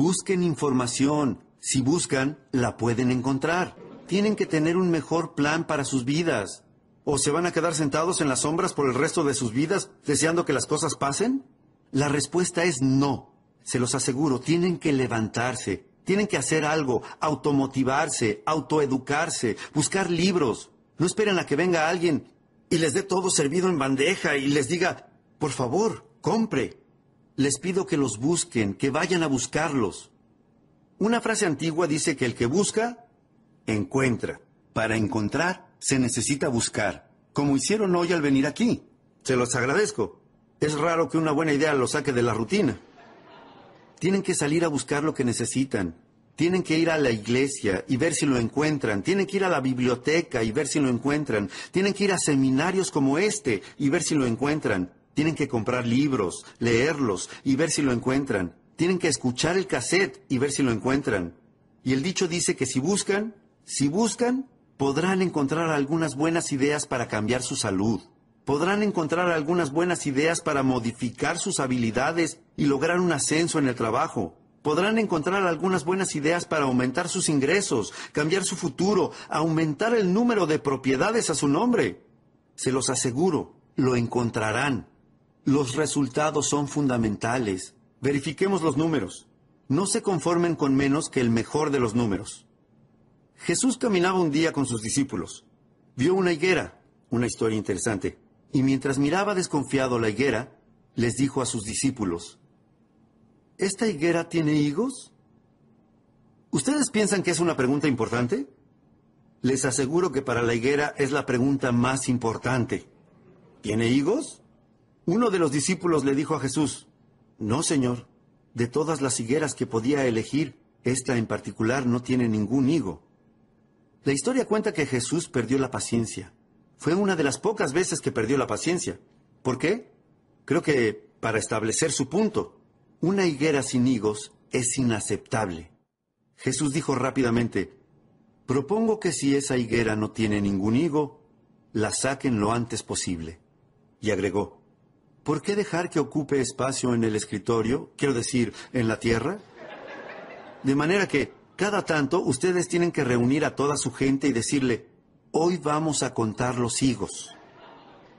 Busquen información. Si buscan, la pueden encontrar. Tienen que tener un mejor plan para sus vidas. ¿O se van a quedar sentados en las sombras por el resto de sus vidas deseando que las cosas pasen? La respuesta es no. Se los aseguro, tienen que levantarse, tienen que hacer algo, automotivarse, autoeducarse, buscar libros. No esperen a que venga alguien y les dé todo servido en bandeja y les diga, por favor, compre. Les pido que los busquen, que vayan a buscarlos. Una frase antigua dice que el que busca, encuentra. Para encontrar, se necesita buscar, como hicieron hoy al venir aquí. Se los agradezco. Es raro que una buena idea los saque de la rutina. Tienen que salir a buscar lo que necesitan. Tienen que ir a la iglesia y ver si lo encuentran. Tienen que ir a la biblioteca y ver si lo encuentran. Tienen que ir a seminarios como este y ver si lo encuentran. Tienen que comprar libros, leerlos y ver si lo encuentran. Tienen que escuchar el cassette y ver si lo encuentran. Y el dicho dice que si buscan, si buscan, podrán encontrar algunas buenas ideas para cambiar su salud. Podrán encontrar algunas buenas ideas para modificar sus habilidades y lograr un ascenso en el trabajo. Podrán encontrar algunas buenas ideas para aumentar sus ingresos, cambiar su futuro, aumentar el número de propiedades a su nombre. Se los aseguro, lo encontrarán. Los resultados son fundamentales. Verifiquemos los números. No se conformen con menos que el mejor de los números. Jesús caminaba un día con sus discípulos. Vio una higuera, una historia interesante, y mientras miraba desconfiado la higuera, les dijo a sus discípulos, ¿Esta higuera tiene higos? ¿Ustedes piensan que es una pregunta importante? Les aseguro que para la higuera es la pregunta más importante. ¿Tiene higos? Uno de los discípulos le dijo a Jesús, No, Señor, de todas las higueras que podía elegir, esta en particular no tiene ningún higo. La historia cuenta que Jesús perdió la paciencia. Fue una de las pocas veces que perdió la paciencia. ¿Por qué? Creo que para establecer su punto. Una higuera sin higos es inaceptable. Jesús dijo rápidamente, Propongo que si esa higuera no tiene ningún higo, la saquen lo antes posible. Y agregó, ¿por qué dejar que ocupe espacio en el escritorio, quiero decir, en la tierra? De manera que, cada tanto, ustedes tienen que reunir a toda su gente y decirle, hoy vamos a contar los higos.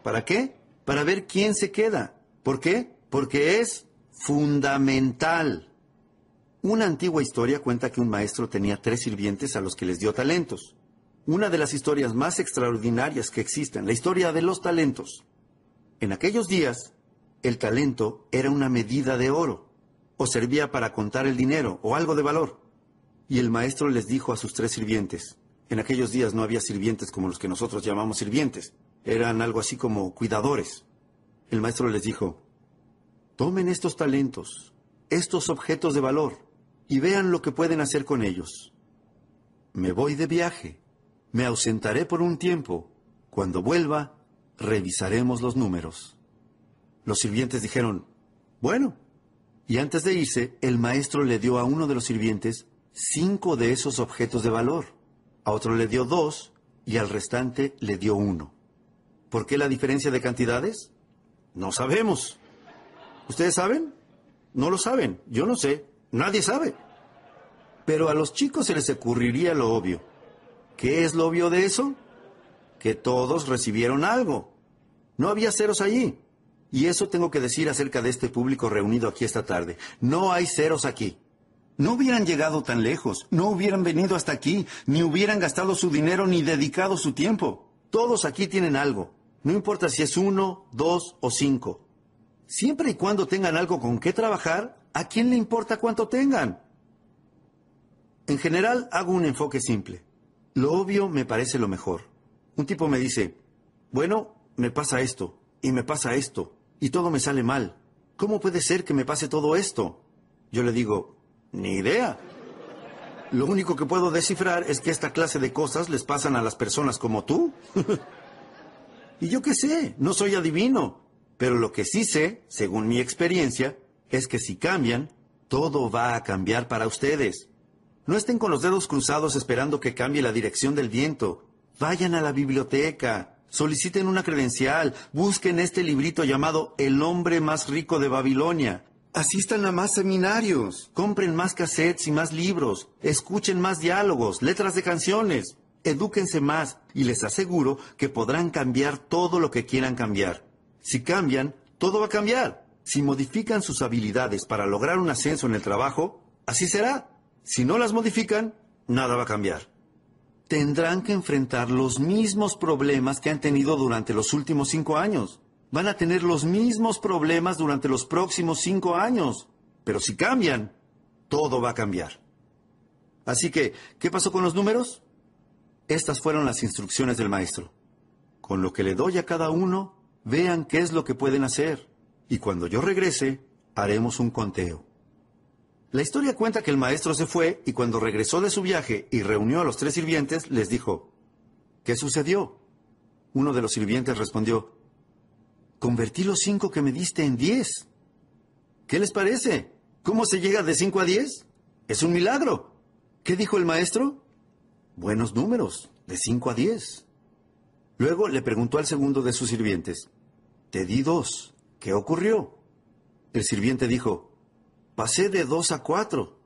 ¿Para qué? Para ver quién se queda. ¿Por qué? Porque es fundamental. Una antigua historia cuenta que un maestro tenía tres sirvientes a los que les dio talentos. Una de las historias más extraordinarias que existen, la historia de los talentos. En aquellos días, el talento era una medida de oro, o servía para contar el dinero, o algo de valor. Y el maestro les dijo a sus tres sirvientes, en aquellos días no había sirvientes como los que nosotros llamamos sirvientes, eran algo así como cuidadores. El maestro les dijo, tomen estos talentos, estos objetos de valor, y vean lo que pueden hacer con ellos. Me voy de viaje, me ausentaré por un tiempo. Cuando vuelva, revisaremos los números. Los sirvientes dijeron, bueno. Y antes de irse, el maestro le dio a uno de los sirvientes cinco de esos objetos de valor. A otro le dio dos y al restante le dio uno. ¿Por qué la diferencia de cantidades? No sabemos. ¿Ustedes saben? No lo saben. Yo no sé. Nadie sabe. Pero a los chicos se les ocurriría lo obvio. ¿Qué es lo obvio de eso? Que todos recibieron algo. No había ceros allí. Y eso tengo que decir acerca de este público reunido aquí esta tarde. No hay ceros aquí no hubieran llegado tan lejos, no hubieran venido hasta aquí, ni hubieran gastado su dinero ni dedicado su tiempo. Todos aquí tienen algo. No importa si es uno, dos o cinco. Siempre y cuando tengan algo con qué trabajar, ¿a quién le importa cuánto tengan? En general hago un enfoque simple. Lo obvio me parece lo mejor. Un tipo me dice, bueno, me pasa esto, y me pasa esto, y todo me sale mal. ¿Cómo puede ser que me pase todo esto? Yo le digo, ni idea. Lo único que puedo descifrar es que esta clase de cosas les pasan a las personas como tú. y yo qué sé, no soy adivino. Pero lo que sí sé, según mi experiencia, es que si cambian, todo va a cambiar para ustedes. No estén con los dedos cruzados esperando que cambie la dirección del viento. Vayan a la biblioteca, soliciten una credencial, busquen este librito llamado El hombre más rico de Babilonia Asistan a más seminarios, compren más cassettes y más libros, escuchen más diálogos, letras de canciones, edúquense más y les aseguro que podrán cambiar todo lo que quieran cambiar. Si cambian, todo va a cambiar. Si modifican sus habilidades para lograr un ascenso en el trabajo, así será. Si no las modifican, nada va a cambiar. Tendrán que enfrentar los mismos problemas que han tenido durante los últimos cinco años van a tener los mismos problemas durante los próximos cinco años. Pero si cambian, todo va a cambiar. Así que, ¿qué pasó con los números? Estas fueron las instrucciones del maestro. Con lo que le doy a cada uno, vean qué es lo que pueden hacer. Y cuando yo regrese, haremos un conteo. La historia cuenta que el maestro se fue y cuando regresó de su viaje y reunió a los tres sirvientes, les dijo, ¿qué sucedió? Uno de los sirvientes respondió, Convertí los cinco que me diste en diez. ¿Qué les parece? ¿Cómo se llega de cinco a diez? Es un milagro. ¿Qué dijo el maestro? Buenos números, de cinco a diez. Luego le preguntó al segundo de sus sirvientes, Te di dos. ¿Qué ocurrió? El sirviente dijo, Pasé de dos a cuatro.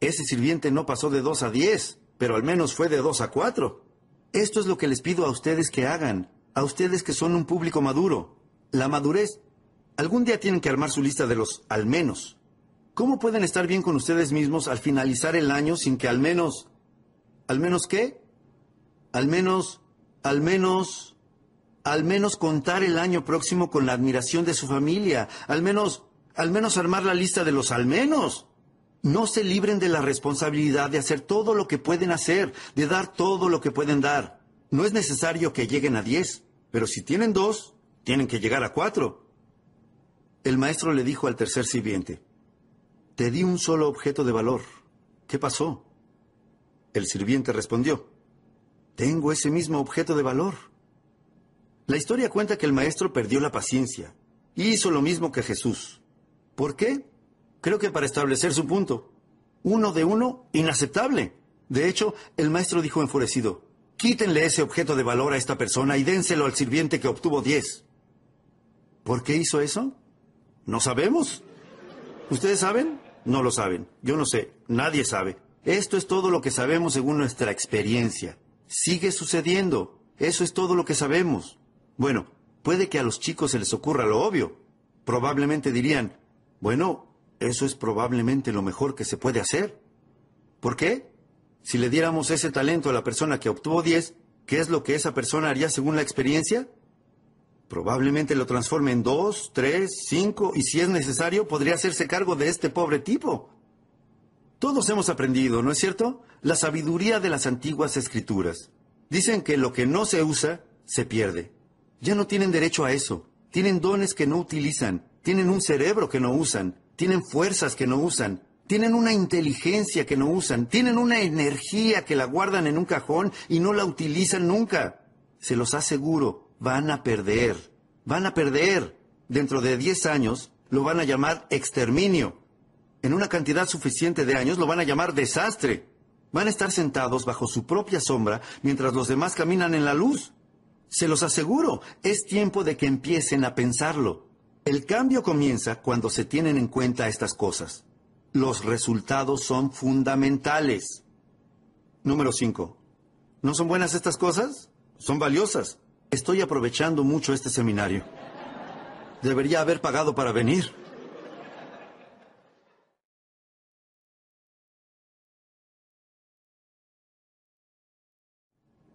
Ese sirviente no pasó de dos a diez, pero al menos fue de dos a cuatro. Esto es lo que les pido a ustedes que hagan a ustedes que son un público maduro. La madurez. Algún día tienen que armar su lista de los al menos. ¿Cómo pueden estar bien con ustedes mismos al finalizar el año sin que al menos... ¿Al menos qué? Al menos... Al menos... Al menos contar el año próximo con la admiración de su familia. Al menos... Al menos armar la lista de los al menos. No se libren de la responsabilidad de hacer todo lo que pueden hacer, de dar todo lo que pueden dar. No es necesario que lleguen a diez. Pero si tienen dos, tienen que llegar a cuatro. El maestro le dijo al tercer sirviente, Te di un solo objeto de valor. ¿Qué pasó? El sirviente respondió, Tengo ese mismo objeto de valor. La historia cuenta que el maestro perdió la paciencia y hizo lo mismo que Jesús. ¿Por qué? Creo que para establecer su punto. Uno de uno, inaceptable. De hecho, el maestro dijo enfurecido, Quítenle ese objeto de valor a esta persona y dénselo al sirviente que obtuvo diez. ¿Por qué hizo eso? No sabemos. ¿Ustedes saben? No lo saben. Yo no sé. Nadie sabe. Esto es todo lo que sabemos según nuestra experiencia. Sigue sucediendo. Eso es todo lo que sabemos. Bueno, puede que a los chicos se les ocurra lo obvio. Probablemente dirían, bueno, eso es probablemente lo mejor que se puede hacer. ¿Por qué? Si le diéramos ese talento a la persona que obtuvo 10, ¿qué es lo que esa persona haría según la experiencia? Probablemente lo transforme en 2, 3, 5 y si es necesario podría hacerse cargo de este pobre tipo. Todos hemos aprendido, ¿no es cierto? La sabiduría de las antiguas escrituras. Dicen que lo que no se usa, se pierde. Ya no tienen derecho a eso. Tienen dones que no utilizan. Tienen un cerebro que no usan. Tienen fuerzas que no usan. Tienen una inteligencia que no usan, tienen una energía que la guardan en un cajón y no la utilizan nunca. Se los aseguro, van a perder, van a perder. Dentro de 10 años lo van a llamar exterminio. En una cantidad suficiente de años lo van a llamar desastre. Van a estar sentados bajo su propia sombra mientras los demás caminan en la luz. Se los aseguro, es tiempo de que empiecen a pensarlo. El cambio comienza cuando se tienen en cuenta estas cosas. Los resultados son fundamentales. Número 5. ¿No son buenas estas cosas? Son valiosas. Estoy aprovechando mucho este seminario. Debería haber pagado para venir.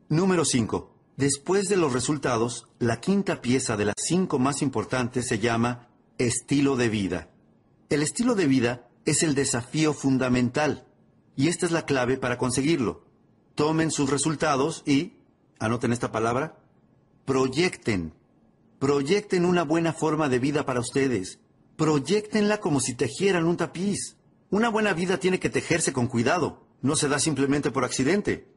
Número 5. Después de los resultados, la quinta pieza de las cinco más importantes se llama estilo de vida. El estilo de vida es el desafío fundamental. Y esta es la clave para conseguirlo. Tomen sus resultados y, anoten esta palabra, proyecten. Proyecten una buena forma de vida para ustedes. Proyectenla como si tejieran un tapiz. Una buena vida tiene que tejerse con cuidado. No se da simplemente por accidente.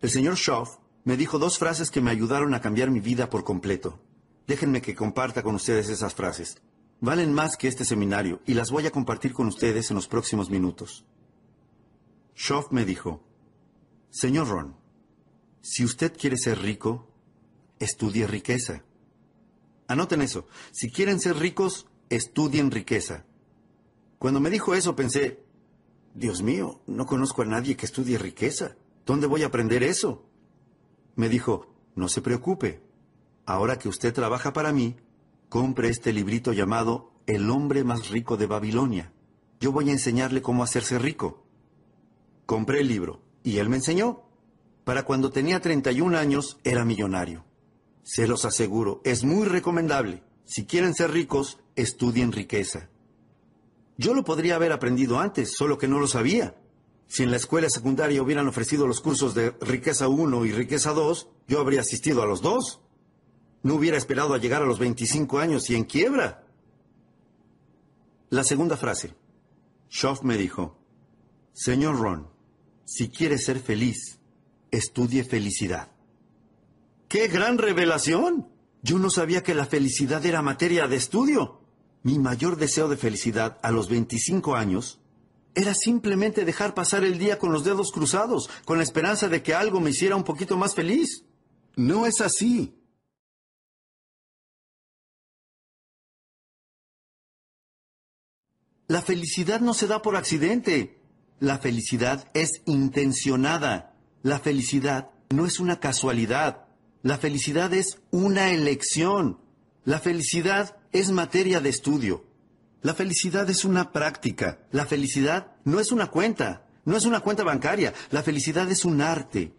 El señor Schaff me dijo dos frases que me ayudaron a cambiar mi vida por completo. Déjenme que comparta con ustedes esas frases valen más que este seminario y las voy a compartir con ustedes en los próximos minutos. Schoff me dijo, Señor Ron, si usted quiere ser rico, estudie riqueza. Anoten eso, si quieren ser ricos, estudien riqueza. Cuando me dijo eso pensé, Dios mío, no conozco a nadie que estudie riqueza. ¿Dónde voy a aprender eso? Me dijo, no se preocupe. Ahora que usted trabaja para mí, compre este librito llamado El hombre más rico de Babilonia. Yo voy a enseñarle cómo hacerse rico. Compré el libro y él me enseñó. Para cuando tenía 31 años era millonario. Se los aseguro, es muy recomendable. Si quieren ser ricos, estudien riqueza. Yo lo podría haber aprendido antes, solo que no lo sabía. Si en la escuela secundaria hubieran ofrecido los cursos de riqueza 1 y riqueza 2, yo habría asistido a los dos. No hubiera esperado a llegar a los 25 años y en quiebra. La segunda frase. Schoff me dijo, Señor Ron, si quiere ser feliz, estudie felicidad. ¡Qué gran revelación! Yo no sabía que la felicidad era materia de estudio. Mi mayor deseo de felicidad a los 25 años era simplemente dejar pasar el día con los dedos cruzados, con la esperanza de que algo me hiciera un poquito más feliz. No es así. La felicidad no se da por accidente. La felicidad es intencionada. La felicidad no es una casualidad. La felicidad es una elección. La felicidad es materia de estudio. La felicidad es una práctica. La felicidad no es una cuenta. No es una cuenta bancaria. La felicidad es un arte.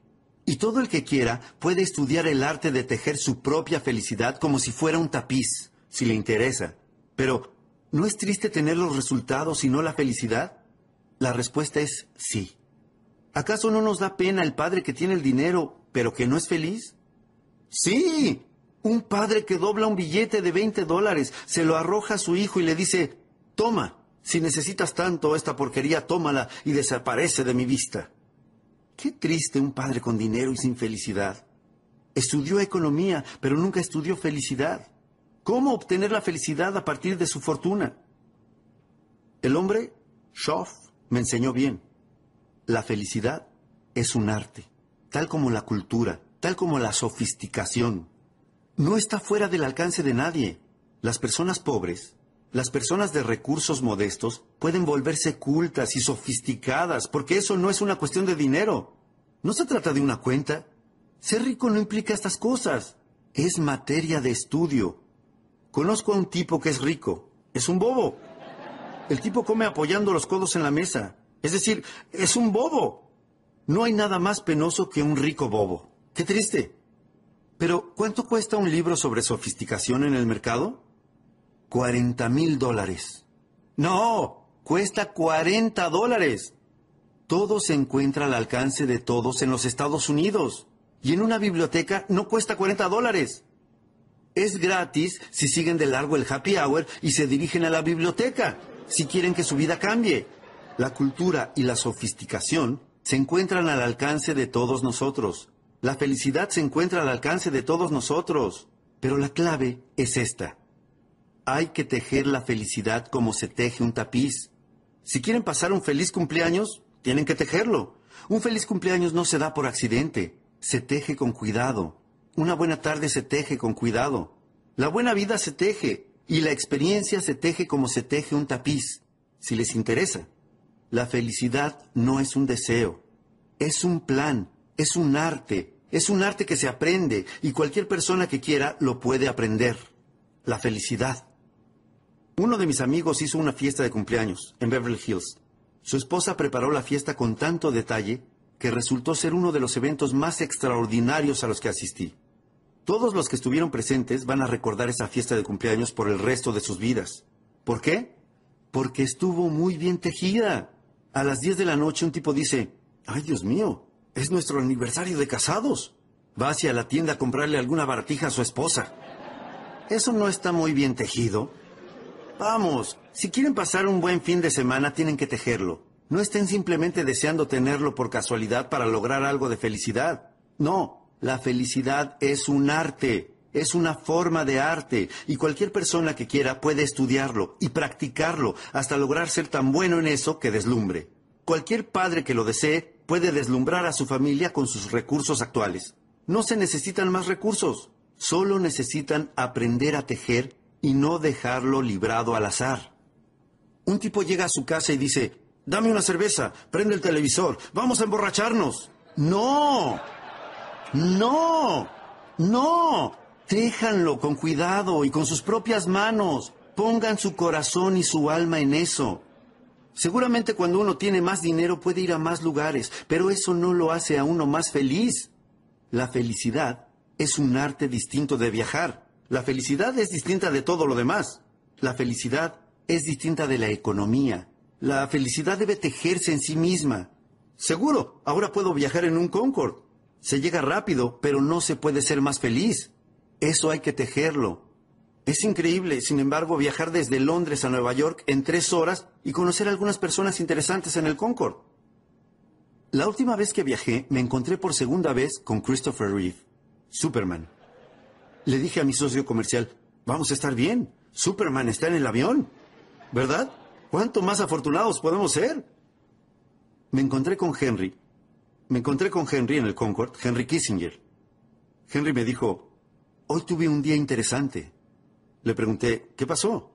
Y todo el que quiera puede estudiar el arte de tejer su propia felicidad como si fuera un tapiz, si le interesa. Pero, ¿no es triste tener los resultados y no la felicidad? La respuesta es sí. ¿Acaso no nos da pena el padre que tiene el dinero, pero que no es feliz? Sí, un padre que dobla un billete de 20 dólares, se lo arroja a su hijo y le dice, toma, si necesitas tanto esta porquería, tómala y desaparece de mi vista. Qué triste un padre con dinero y sin felicidad. Estudió economía, pero nunca estudió felicidad. ¿Cómo obtener la felicidad a partir de su fortuna? El hombre, Schoff, me enseñó bien. La felicidad es un arte, tal como la cultura, tal como la sofisticación. No está fuera del alcance de nadie. Las personas pobres, las personas de recursos modestos, pueden volverse cultas y sofisticadas, porque eso no es una cuestión de dinero. No se trata de una cuenta. Ser rico no implica estas cosas. Es materia de estudio. Conozco a un tipo que es rico. Es un bobo. El tipo come apoyando los codos en la mesa. Es decir, es un bobo. No hay nada más penoso que un rico bobo. Qué triste. Pero, ¿cuánto cuesta un libro sobre sofisticación en el mercado? 40 mil dólares. No, cuesta 40 dólares. Todo se encuentra al alcance de todos en los Estados Unidos. Y en una biblioteca no cuesta 40 dólares. Es gratis si siguen de largo el happy hour y se dirigen a la biblioteca si quieren que su vida cambie. La cultura y la sofisticación se encuentran al alcance de todos nosotros. La felicidad se encuentra al alcance de todos nosotros. Pero la clave es esta. Hay que tejer la felicidad como se teje un tapiz. Si quieren pasar un feliz cumpleaños, tienen que tejerlo. Un feliz cumpleaños no se da por accidente, se teje con cuidado. Una buena tarde se teje con cuidado. La buena vida se teje y la experiencia se teje como se teje un tapiz, si les interesa. La felicidad no es un deseo, es un plan, es un arte, es un arte que se aprende y cualquier persona que quiera lo puede aprender. La felicidad. Uno de mis amigos hizo una fiesta de cumpleaños en Beverly Hills. Su esposa preparó la fiesta con tanto detalle que resultó ser uno de los eventos más extraordinarios a los que asistí. Todos los que estuvieron presentes van a recordar esa fiesta de cumpleaños por el resto de sus vidas. ¿Por qué? Porque estuvo muy bien tejida. A las 10 de la noche un tipo dice, ay Dios mío, es nuestro aniversario de casados. Va hacia la tienda a comprarle alguna baratija a su esposa. Eso no está muy bien tejido. Vamos, si quieren pasar un buen fin de semana tienen que tejerlo. No estén simplemente deseando tenerlo por casualidad para lograr algo de felicidad. No, la felicidad es un arte, es una forma de arte, y cualquier persona que quiera puede estudiarlo y practicarlo hasta lograr ser tan bueno en eso que deslumbre. Cualquier padre que lo desee puede deslumbrar a su familia con sus recursos actuales. No se necesitan más recursos, solo necesitan aprender a tejer y no dejarlo librado al azar. Un tipo llega a su casa y dice, dame una cerveza, prende el televisor, vamos a emborracharnos. No, no, no. Déjanlo con cuidado y con sus propias manos. Pongan su corazón y su alma en eso. Seguramente cuando uno tiene más dinero puede ir a más lugares, pero eso no lo hace a uno más feliz. La felicidad es un arte distinto de viajar. La felicidad es distinta de todo lo demás. La felicidad es distinta de la economía. La felicidad debe tejerse en sí misma. Seguro, ahora puedo viajar en un Concorde. Se llega rápido, pero no se puede ser más feliz. Eso hay que tejerlo. Es increíble, sin embargo, viajar desde Londres a Nueva York en tres horas y conocer a algunas personas interesantes en el Concorde. La última vez que viajé, me encontré por segunda vez con Christopher Reeve, Superman. Le dije a mi socio comercial, vamos a estar bien, Superman está en el avión, ¿verdad? ¿Cuánto más afortunados podemos ser? Me encontré con Henry. Me encontré con Henry en el Concorde, Henry Kissinger. Henry me dijo, hoy tuve un día interesante. Le pregunté, ¿qué pasó?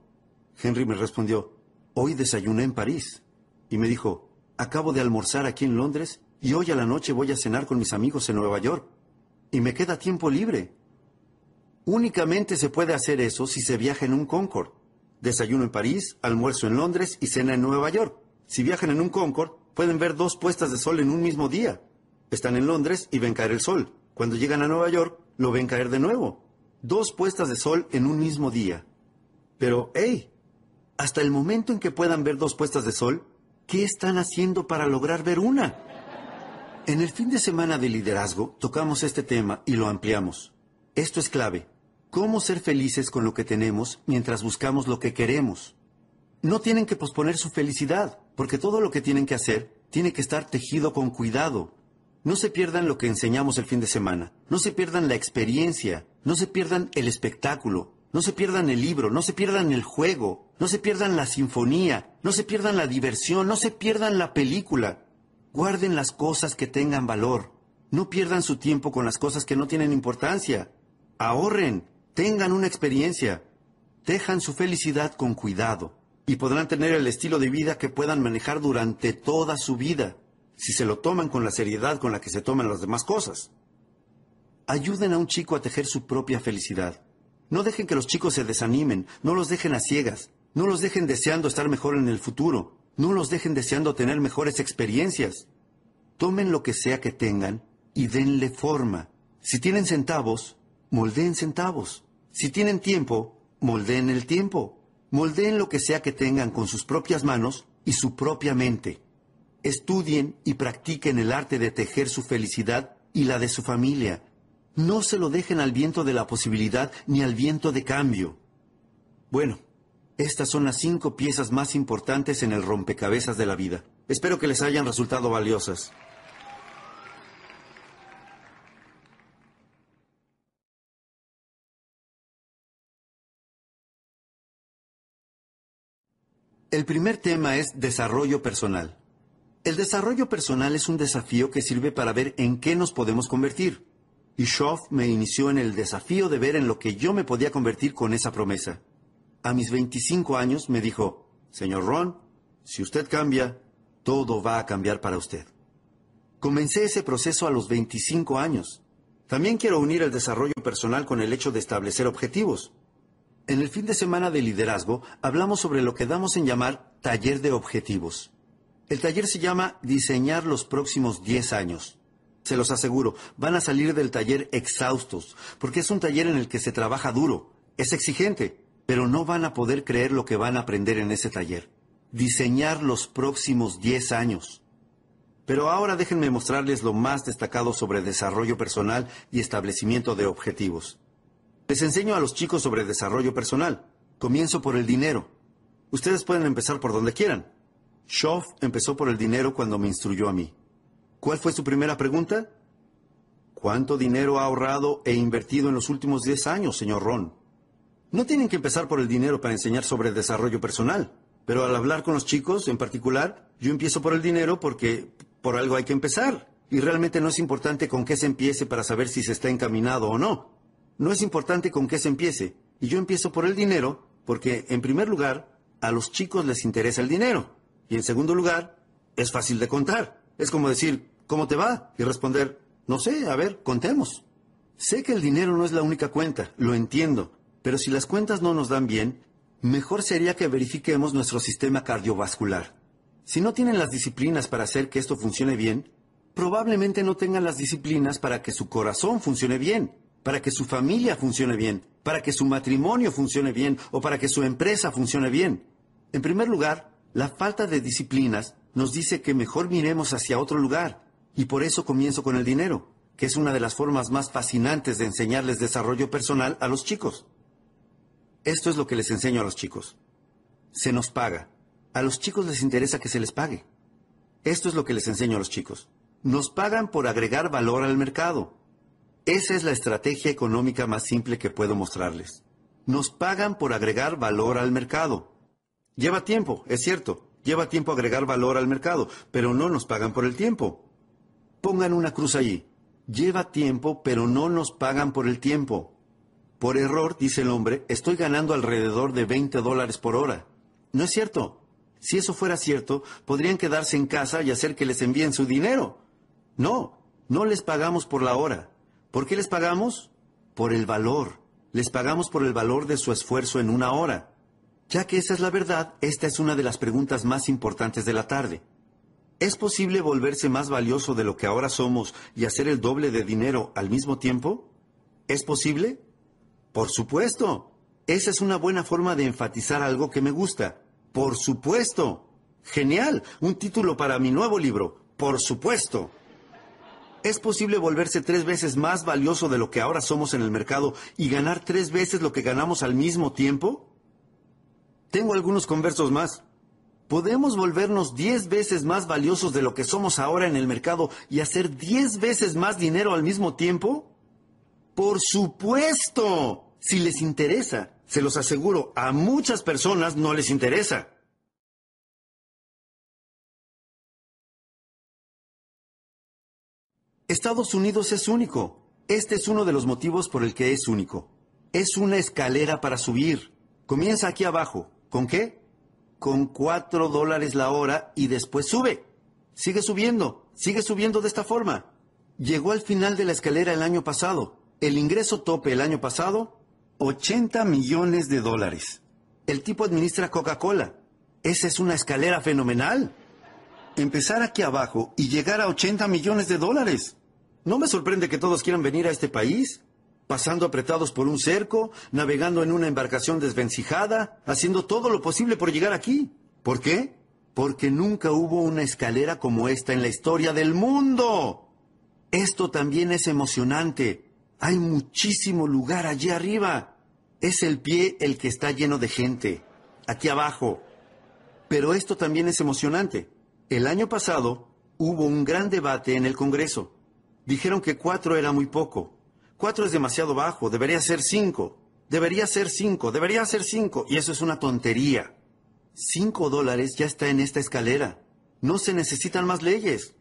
Henry me respondió, hoy desayuné en París. Y me dijo, acabo de almorzar aquí en Londres y hoy a la noche voy a cenar con mis amigos en Nueva York. Y me queda tiempo libre. Únicamente se puede hacer eso si se viaja en un Concorde. Desayuno en París, almuerzo en Londres y cena en Nueva York. Si viajan en un Concorde, pueden ver dos puestas de sol en un mismo día. Están en Londres y ven caer el sol. Cuando llegan a Nueva York, lo ven caer de nuevo dos puestas de sol en un mismo día. Pero, hey, hasta el momento en que puedan ver dos puestas de sol, ¿qué están haciendo para lograr ver una? En el fin de semana de liderazgo tocamos este tema y lo ampliamos. Esto es clave. ¿Cómo ser felices con lo que tenemos mientras buscamos lo que queremos? No tienen que posponer su felicidad, porque todo lo que tienen que hacer tiene que estar tejido con cuidado, no se pierdan lo que enseñamos el fin de semana, no se pierdan la experiencia, no se pierdan el espectáculo, no se pierdan el libro, no se pierdan el juego, no se pierdan la sinfonía, no se pierdan la diversión, no se pierdan la película. Guarden las cosas que tengan valor. No pierdan su tiempo con las cosas que no tienen importancia. Ahorren, tengan una experiencia. Dejan su felicidad con cuidado y podrán tener el estilo de vida que puedan manejar durante toda su vida si se lo toman con la seriedad con la que se toman las demás cosas. Ayuden a un chico a tejer su propia felicidad. No dejen que los chicos se desanimen, no los dejen a ciegas, no los dejen deseando estar mejor en el futuro, no los dejen deseando tener mejores experiencias. Tomen lo que sea que tengan y denle forma. Si tienen centavos, moldeen centavos. Si tienen tiempo, moldeen el tiempo. Moldeen lo que sea que tengan con sus propias manos y su propia mente estudien y practiquen el arte de tejer su felicidad y la de su familia. No se lo dejen al viento de la posibilidad ni al viento de cambio. Bueno, estas son las cinco piezas más importantes en el rompecabezas de la vida. Espero que les hayan resultado valiosas. El primer tema es desarrollo personal. El desarrollo personal es un desafío que sirve para ver en qué nos podemos convertir. Y Schoff me inició en el desafío de ver en lo que yo me podía convertir con esa promesa. A mis 25 años me dijo, Señor Ron, si usted cambia, todo va a cambiar para usted. Comencé ese proceso a los 25 años. También quiero unir el desarrollo personal con el hecho de establecer objetivos. En el fin de semana de liderazgo hablamos sobre lo que damos en llamar taller de objetivos. El taller se llama Diseñar los próximos 10 años. Se los aseguro, van a salir del taller exhaustos, porque es un taller en el que se trabaja duro, es exigente, pero no van a poder creer lo que van a aprender en ese taller. Diseñar los próximos 10 años. Pero ahora déjenme mostrarles lo más destacado sobre desarrollo personal y establecimiento de objetivos. Les enseño a los chicos sobre desarrollo personal. Comienzo por el dinero. Ustedes pueden empezar por donde quieran. Schoff empezó por el dinero cuando me instruyó a mí. ¿Cuál fue su primera pregunta? ¿Cuánto dinero ha ahorrado e invertido en los últimos 10 años, señor Ron? No tienen que empezar por el dinero para enseñar sobre desarrollo personal, pero al hablar con los chicos en particular, yo empiezo por el dinero porque por algo hay que empezar. Y realmente no es importante con qué se empiece para saber si se está encaminado o no. No es importante con qué se empiece. Y yo empiezo por el dinero porque, en primer lugar, a los chicos les interesa el dinero. Y en segundo lugar, es fácil de contar. Es como decir, ¿cómo te va? Y responder, no sé, a ver, contemos. Sé que el dinero no es la única cuenta, lo entiendo, pero si las cuentas no nos dan bien, mejor sería que verifiquemos nuestro sistema cardiovascular. Si no tienen las disciplinas para hacer que esto funcione bien, probablemente no tengan las disciplinas para que su corazón funcione bien, para que su familia funcione bien, para que su matrimonio funcione bien o para que su empresa funcione bien. En primer lugar, la falta de disciplinas nos dice que mejor miremos hacia otro lugar, y por eso comienzo con el dinero que es una de las formas más fascinantes de enseñarles desarrollo personal a los chicos. Esto es lo que les enseño a los chicos. Se nos paga. A los chicos les interesa que se les pague. Esto es lo que les enseño a los chicos. Nos pagan por agregar valor al mercado. Esa es la estrategia económica más simple que puedo mostrarles. Nos pagan por agregar valor al mercado. Lleva tiempo, es cierto, lleva tiempo agregar valor al mercado, pero no nos pagan por el tiempo. Pongan una cruz allí. Lleva tiempo, pero no nos pagan por el tiempo. Por error, dice el hombre, estoy ganando alrededor de 20 dólares por hora. No es cierto. Si eso fuera cierto, podrían quedarse en casa y hacer que les envíen su dinero. No, no les pagamos por la hora. ¿Por qué les pagamos? Por el valor. Les pagamos por el valor de su esfuerzo en una hora. Ya que esa es la verdad, esta es una de las preguntas más importantes de la tarde. ¿Es posible volverse más valioso de lo que ahora somos y hacer el doble de dinero al mismo tiempo? ¿Es posible? Por supuesto. Esa es una buena forma de enfatizar algo que me gusta. Por supuesto. Genial. Un título para mi nuevo libro. Por supuesto. ¿Es posible volverse tres veces más valioso de lo que ahora somos en el mercado y ganar tres veces lo que ganamos al mismo tiempo? Tengo algunos conversos más. ¿Podemos volvernos diez veces más valiosos de lo que somos ahora en el mercado y hacer diez veces más dinero al mismo tiempo? Por supuesto. Si les interesa, se los aseguro, a muchas personas no les interesa. Estados Unidos es único. Este es uno de los motivos por el que es único. Es una escalera para subir. Comienza aquí abajo. ¿Con qué? con cuatro dólares la hora y después sube. Sigue subiendo, sigue subiendo de esta forma. Llegó al final de la escalera el año pasado. El ingreso tope el año pasado, 80 millones de dólares. El tipo administra Coca-Cola. Esa es una escalera fenomenal. Empezar aquí abajo y llegar a 80 millones de dólares. No me sorprende que todos quieran venir a este país pasando apretados por un cerco, navegando en una embarcación desvencijada, haciendo todo lo posible por llegar aquí. ¿Por qué? Porque nunca hubo una escalera como esta en la historia del mundo. Esto también es emocionante. Hay muchísimo lugar allí arriba. Es el pie el que está lleno de gente. Aquí abajo. Pero esto también es emocionante. El año pasado hubo un gran debate en el Congreso. Dijeron que cuatro era muy poco Cuatro es demasiado bajo, debería ser cinco. Debería ser cinco, debería ser cinco. Y eso es una tontería. Cinco dólares ya está en esta escalera. No se necesitan más leyes.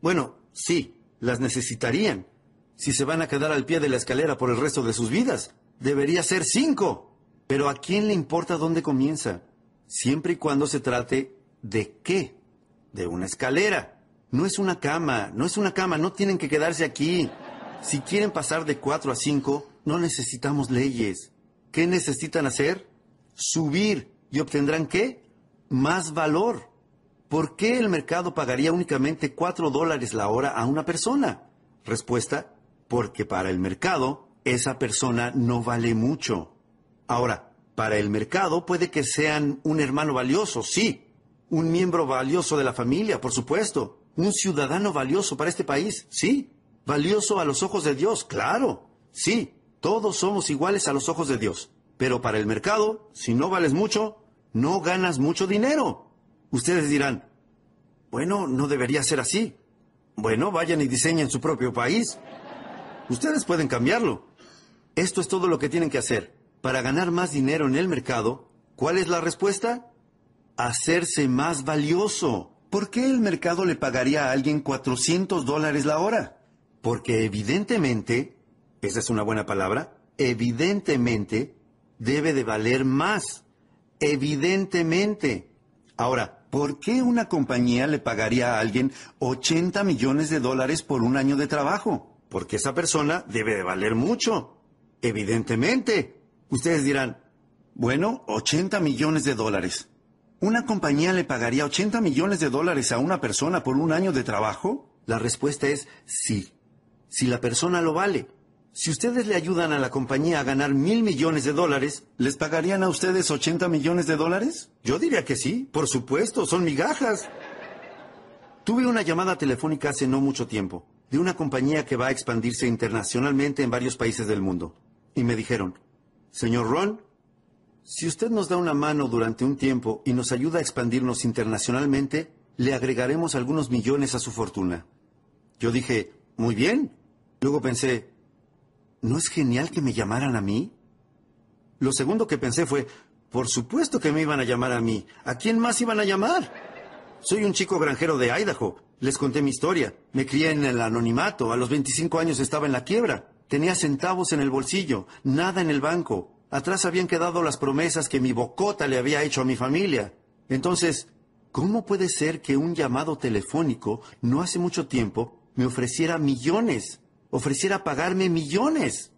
Bueno, sí, las necesitarían. Si se van a quedar al pie de la escalera por el resto de sus vidas, debería ser cinco. Pero ¿a quién le importa dónde comienza? Siempre y cuando se trate de qué? De una escalera. No es una cama, no es una cama, no tienen que quedarse aquí. Si quieren pasar de 4 a 5, no necesitamos leyes. ¿Qué necesitan hacer? Subir. ¿Y obtendrán qué? Más valor. ¿Por qué el mercado pagaría únicamente 4 dólares la hora a una persona? Respuesta, porque para el mercado esa persona no vale mucho. Ahora, para el mercado puede que sean un hermano valioso, sí. Un miembro valioso de la familia, por supuesto. Un ciudadano valioso para este país, sí. Valioso a los ojos de Dios, claro. Sí, todos somos iguales a los ojos de Dios. Pero para el mercado, si no vales mucho, no ganas mucho dinero. Ustedes dirán, bueno, no debería ser así. Bueno, vayan y diseñen su propio país. Ustedes pueden cambiarlo. Esto es todo lo que tienen que hacer. Para ganar más dinero en el mercado, ¿cuál es la respuesta? Hacerse más valioso. ¿Por qué el mercado le pagaría a alguien 400 dólares la hora? Porque evidentemente, esa es una buena palabra, evidentemente debe de valer más. Evidentemente. Ahora, ¿por qué una compañía le pagaría a alguien 80 millones de dólares por un año de trabajo? Porque esa persona debe de valer mucho. Evidentemente. Ustedes dirán, bueno, 80 millones de dólares. ¿Una compañía le pagaría 80 millones de dólares a una persona por un año de trabajo? La respuesta es sí. Si la persona lo vale. Si ustedes le ayudan a la compañía a ganar mil millones de dólares, ¿les pagarían a ustedes 80 millones de dólares? Yo diría que sí, por supuesto, son migajas. Tuve una llamada telefónica hace no mucho tiempo, de una compañía que va a expandirse internacionalmente en varios países del mundo. Y me dijeron, señor Ron, si usted nos da una mano durante un tiempo y nos ayuda a expandirnos internacionalmente, le agregaremos algunos millones a su fortuna. Yo dije, muy bien. Luego pensé, ¿no es genial que me llamaran a mí? Lo segundo que pensé fue, por supuesto que me iban a llamar a mí. ¿A quién más iban a llamar? Soy un chico granjero de Idaho. Les conté mi historia. Me crié en el anonimato. A los 25 años estaba en la quiebra. Tenía centavos en el bolsillo, nada en el banco. Atrás habían quedado las promesas que mi bocota le había hecho a mi familia. Entonces, ¿cómo puede ser que un llamado telefónico no hace mucho tiempo me ofreciera millones? Ofreciera pagarme millones.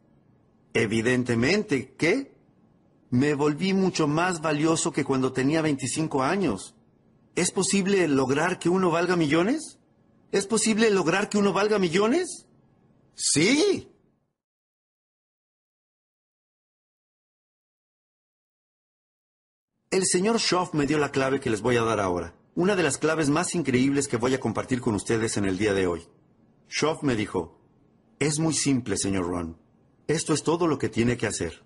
Evidentemente, ¿qué? Me volví mucho más valioso que cuando tenía 25 años. ¿Es posible lograr que uno valga millones? ¿Es posible lograr que uno valga millones? Sí. El señor Schoff me dio la clave que les voy a dar ahora. Una de las claves más increíbles que voy a compartir con ustedes en el día de hoy. Schoff me dijo, es muy simple, señor Ron. Esto es todo lo que tiene que hacer.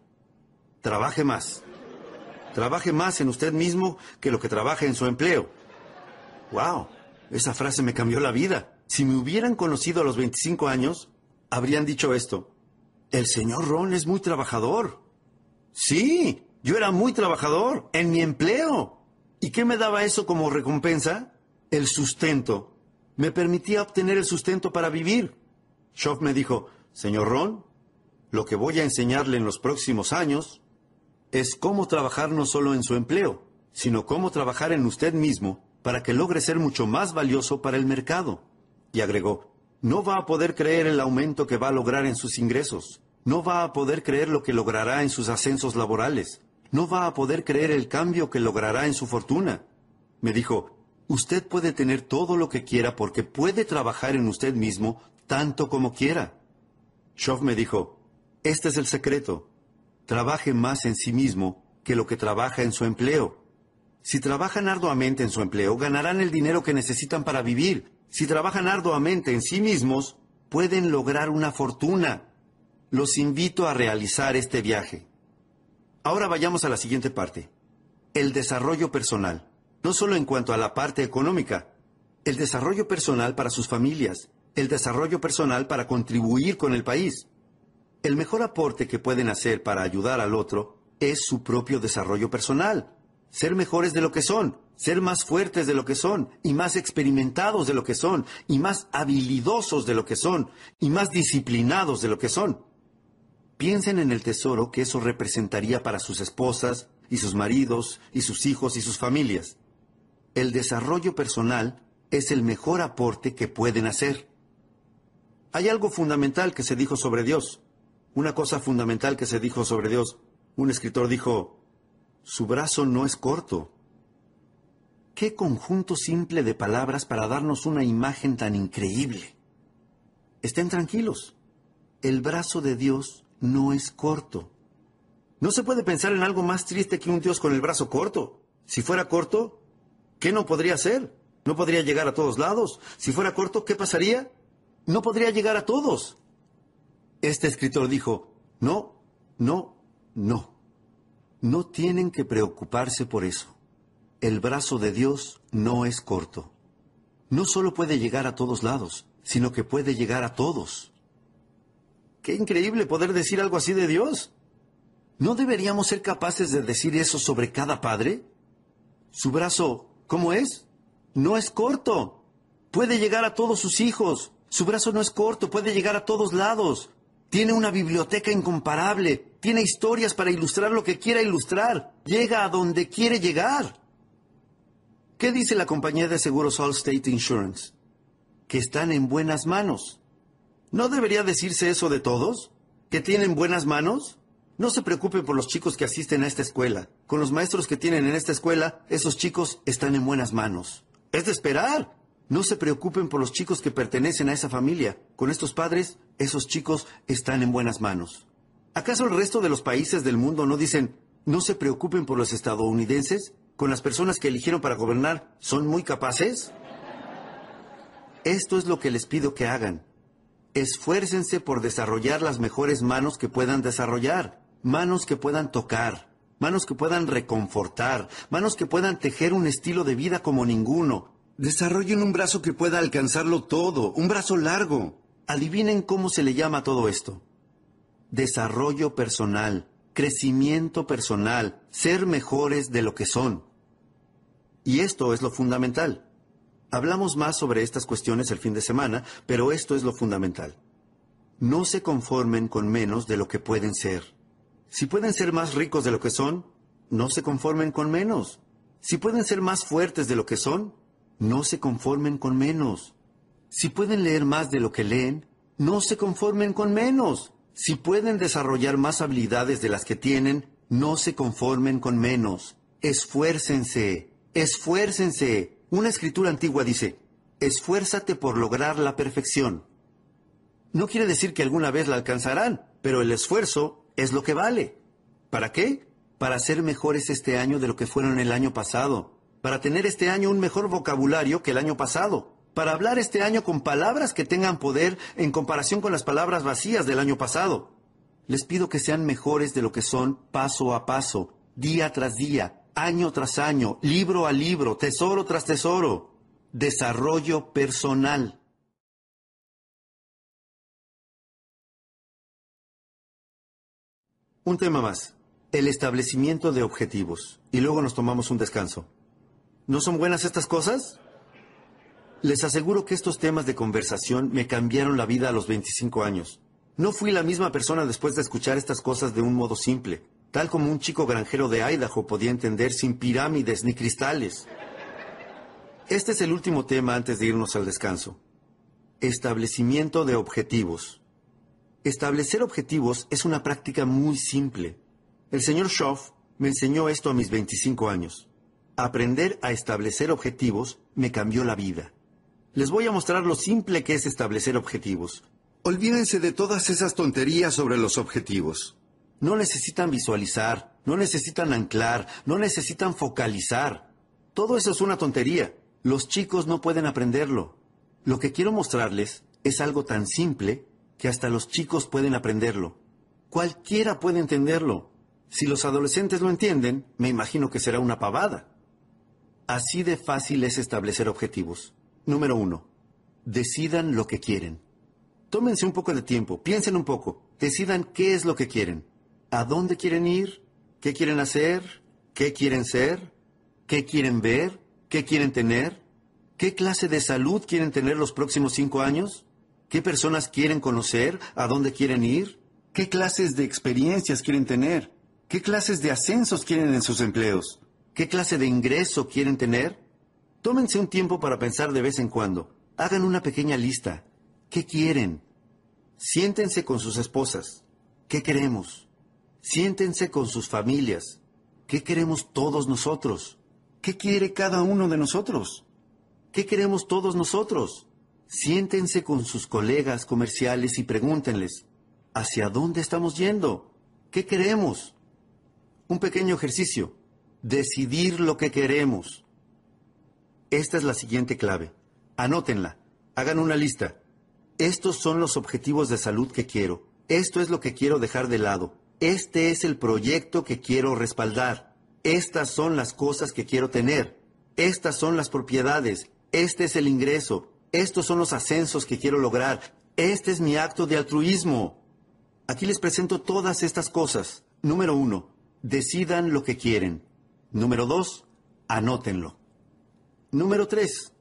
Trabaje más. Trabaje más en usted mismo que lo que trabaje en su empleo. ¡Wow! Esa frase me cambió la vida. Si me hubieran conocido a los 25 años, habrían dicho esto. El señor Ron es muy trabajador. Sí, yo era muy trabajador en mi empleo. ¿Y qué me daba eso como recompensa? El sustento. Me permitía obtener el sustento para vivir. Me dijo, Señor Ron, lo que voy a enseñarle en los próximos años es cómo trabajar no solo en su empleo, sino cómo trabajar en usted mismo para que logre ser mucho más valioso para el mercado. Y agregó, no va a poder creer el aumento que va a lograr en sus ingresos, no va a poder creer lo que logrará en sus ascensos laborales, no va a poder creer el cambio que logrará en su fortuna. Me dijo, usted puede tener todo lo que quiera porque puede trabajar en usted mismo tanto como quiera. Schoff me dijo, este es el secreto. Trabaje más en sí mismo que lo que trabaja en su empleo. Si trabajan arduamente en su empleo, ganarán el dinero que necesitan para vivir. Si trabajan arduamente en sí mismos, pueden lograr una fortuna. Los invito a realizar este viaje. Ahora vayamos a la siguiente parte. El desarrollo personal. No solo en cuanto a la parte económica, el desarrollo personal para sus familias, el desarrollo personal para contribuir con el país. El mejor aporte que pueden hacer para ayudar al otro es su propio desarrollo personal. Ser mejores de lo que son, ser más fuertes de lo que son, y más experimentados de lo que son, y más habilidosos de lo que son, y más disciplinados de lo que son. Piensen en el tesoro que eso representaría para sus esposas, y sus maridos, y sus hijos, y sus familias. El desarrollo personal es el mejor aporte que pueden hacer. Hay algo fundamental que se dijo sobre Dios. Una cosa fundamental que se dijo sobre Dios. Un escritor dijo, su brazo no es corto. Qué conjunto simple de palabras para darnos una imagen tan increíble. Estén tranquilos. El brazo de Dios no es corto. No se puede pensar en algo más triste que un Dios con el brazo corto. Si fuera corto, ¿qué no podría hacer? No podría llegar a todos lados. Si fuera corto, ¿qué pasaría? No podría llegar a todos. Este escritor dijo, no, no, no. No tienen que preocuparse por eso. El brazo de Dios no es corto. No solo puede llegar a todos lados, sino que puede llegar a todos. Qué increíble poder decir algo así de Dios. ¿No deberíamos ser capaces de decir eso sobre cada padre? Su brazo, ¿cómo es? No es corto. Puede llegar a todos sus hijos. Su brazo no es corto, puede llegar a todos lados. Tiene una biblioteca incomparable. Tiene historias para ilustrar lo que quiera ilustrar. Llega a donde quiere llegar. ¿Qué dice la compañía de seguros Allstate Insurance? Que están en buenas manos. ¿No debería decirse eso de todos? ¿Que tienen buenas manos? No se preocupe por los chicos que asisten a esta escuela. Con los maestros que tienen en esta escuela, esos chicos están en buenas manos. Es de esperar. No se preocupen por los chicos que pertenecen a esa familia. Con estos padres, esos chicos están en buenas manos. ¿Acaso el resto de los países del mundo no dicen, no se preocupen por los estadounidenses? ¿Con las personas que eligieron para gobernar son muy capaces? Esto es lo que les pido que hagan. Esfuércense por desarrollar las mejores manos que puedan desarrollar manos que puedan tocar, manos que puedan reconfortar, manos que puedan tejer un estilo de vida como ninguno. Desarrollen un brazo que pueda alcanzarlo todo, un brazo largo. Adivinen cómo se le llama todo esto. Desarrollo personal, crecimiento personal, ser mejores de lo que son. Y esto es lo fundamental. Hablamos más sobre estas cuestiones el fin de semana, pero esto es lo fundamental. No se conformen con menos de lo que pueden ser. Si pueden ser más ricos de lo que son, no se conformen con menos. Si pueden ser más fuertes de lo que son, no se conformen con menos. Si pueden leer más de lo que leen, no se conformen con menos. Si pueden desarrollar más habilidades de las que tienen, no se conformen con menos. Esfuércense, esfuércense. Una escritura antigua dice, esfuérzate por lograr la perfección. No quiere decir que alguna vez la alcanzarán, pero el esfuerzo es lo que vale. ¿Para qué? Para ser mejores este año de lo que fueron el año pasado. Para tener este año un mejor vocabulario que el año pasado. Para hablar este año con palabras que tengan poder en comparación con las palabras vacías del año pasado. Les pido que sean mejores de lo que son paso a paso, día tras día, año tras año, libro a libro, tesoro tras tesoro. Desarrollo personal. Un tema más. El establecimiento de objetivos. Y luego nos tomamos un descanso. ¿No son buenas estas cosas? Les aseguro que estos temas de conversación me cambiaron la vida a los 25 años. No fui la misma persona después de escuchar estas cosas de un modo simple, tal como un chico granjero de Idaho podía entender sin pirámides ni cristales. Este es el último tema antes de irnos al descanso. Establecimiento de objetivos. Establecer objetivos es una práctica muy simple. El señor Schoff me enseñó esto a mis 25 años. Aprender a establecer objetivos me cambió la vida. Les voy a mostrar lo simple que es establecer objetivos. Olvídense de todas esas tonterías sobre los objetivos. No necesitan visualizar, no necesitan anclar, no necesitan focalizar. Todo eso es una tontería. Los chicos no pueden aprenderlo. Lo que quiero mostrarles es algo tan simple que hasta los chicos pueden aprenderlo. Cualquiera puede entenderlo. Si los adolescentes lo entienden, me imagino que será una pavada. Así de fácil es establecer objetivos. Número uno, decidan lo que quieren. Tómense un poco de tiempo, piensen un poco, decidan qué es lo que quieren, a dónde quieren ir, qué quieren hacer, qué quieren ser, qué quieren ver, qué quieren tener, qué clase de salud quieren tener los próximos cinco años, ¿Qué personas quieren conocer? ¿A dónde quieren ir? ¿Qué clases de experiencias quieren tener? ¿Qué clases de ascensos quieren en sus empleos? ¿Qué clase de ingreso quieren tener? Tómense un tiempo para pensar de vez en cuando. Hagan una pequeña lista. ¿Qué quieren? Siéntense con sus esposas. ¿Qué queremos? Siéntense con sus familias. ¿Qué queremos todos nosotros? ¿Qué quiere cada uno de nosotros? ¿Qué queremos todos nosotros? Siéntense con sus colegas comerciales y pregúntenles, ¿hacia dónde estamos yendo? ¿Qué queremos? Un pequeño ejercicio. Decidir lo que queremos. Esta es la siguiente clave. Anótenla. Hagan una lista. Estos son los objetivos de salud que quiero. Esto es lo que quiero dejar de lado. Este es el proyecto que quiero respaldar. Estas son las cosas que quiero tener. Estas son las propiedades. Este es el ingreso. Estos son los ascensos que quiero lograr. Este es mi acto de altruismo. Aquí les presento todas estas cosas. Número uno, decidan lo que quieren. Número dos, anótenlo. Número tres,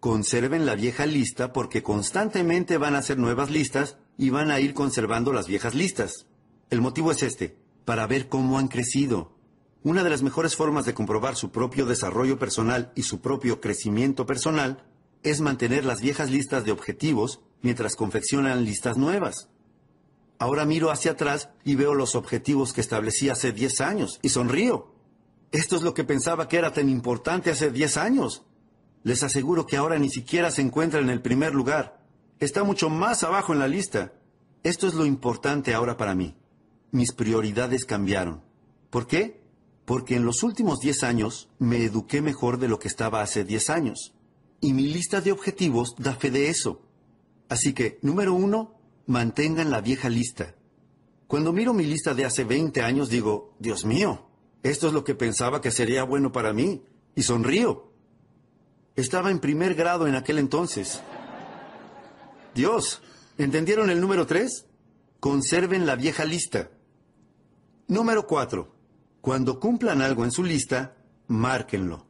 conserven la vieja lista porque constantemente van a hacer nuevas listas y van a ir conservando las viejas listas. El motivo es este, para ver cómo han crecido. Una de las mejores formas de comprobar su propio desarrollo personal y su propio crecimiento personal es mantener las viejas listas de objetivos mientras confeccionan listas nuevas. Ahora miro hacia atrás y veo los objetivos que establecí hace 10 años y sonrío. Esto es lo que pensaba que era tan importante hace 10 años. Les aseguro que ahora ni siquiera se encuentra en el primer lugar. Está mucho más abajo en la lista. Esto es lo importante ahora para mí. Mis prioridades cambiaron. ¿Por qué? Porque en los últimos 10 años me eduqué mejor de lo que estaba hace 10 años. Y mi lista de objetivos da fe de eso. Así que, número uno, mantengan la vieja lista. Cuando miro mi lista de hace 20 años digo, Dios mío, esto es lo que pensaba que sería bueno para mí, y sonrío. Estaba en primer grado en aquel entonces. Dios, ¿entendieron el número 3? Conserven la vieja lista. Número 4. Cuando cumplan algo en su lista, márquenlo.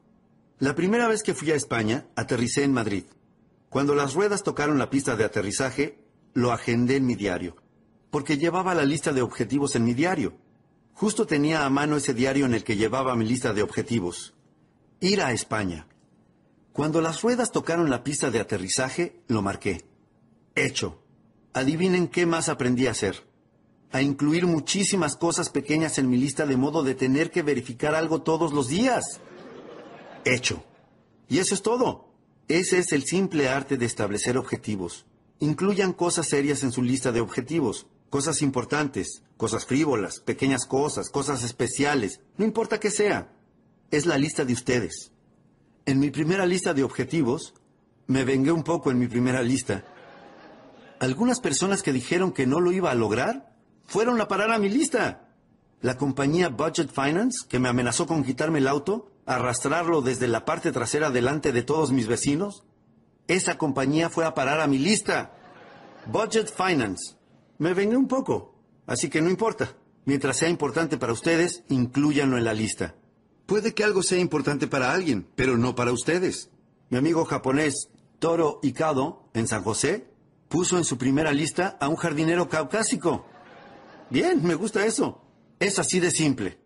La primera vez que fui a España, aterricé en Madrid. Cuando las ruedas tocaron la pista de aterrizaje, lo agendé en mi diario, porque llevaba la lista de objetivos en mi diario. Justo tenía a mano ese diario en el que llevaba mi lista de objetivos. Ir a España. Cuando las ruedas tocaron la pista de aterrizaje, lo marqué. Hecho. Adivinen qué más aprendí a hacer. A incluir muchísimas cosas pequeñas en mi lista de modo de tener que verificar algo todos los días. Hecho. Y eso es todo. Ese es el simple arte de establecer objetivos. Incluyan cosas serias en su lista de objetivos, cosas importantes, cosas frívolas, pequeñas cosas, cosas especiales, no importa qué sea. Es la lista de ustedes. En mi primera lista de objetivos, me vengué un poco en mi primera lista. Algunas personas que dijeron que no lo iba a lograr fueron a parar a mi lista. La compañía Budget Finance, que me amenazó con quitarme el auto, arrastrarlo desde la parte trasera delante de todos mis vecinos, esa compañía fue a parar a mi lista. Budget Finance. Me vengué un poco, así que no importa. Mientras sea importante para ustedes, incluyanlo en la lista. Puede que algo sea importante para alguien, pero no para ustedes. Mi amigo japonés Toro Ikado, en San José, puso en su primera lista a un jardinero caucásico. Bien, me gusta eso. Es así de simple.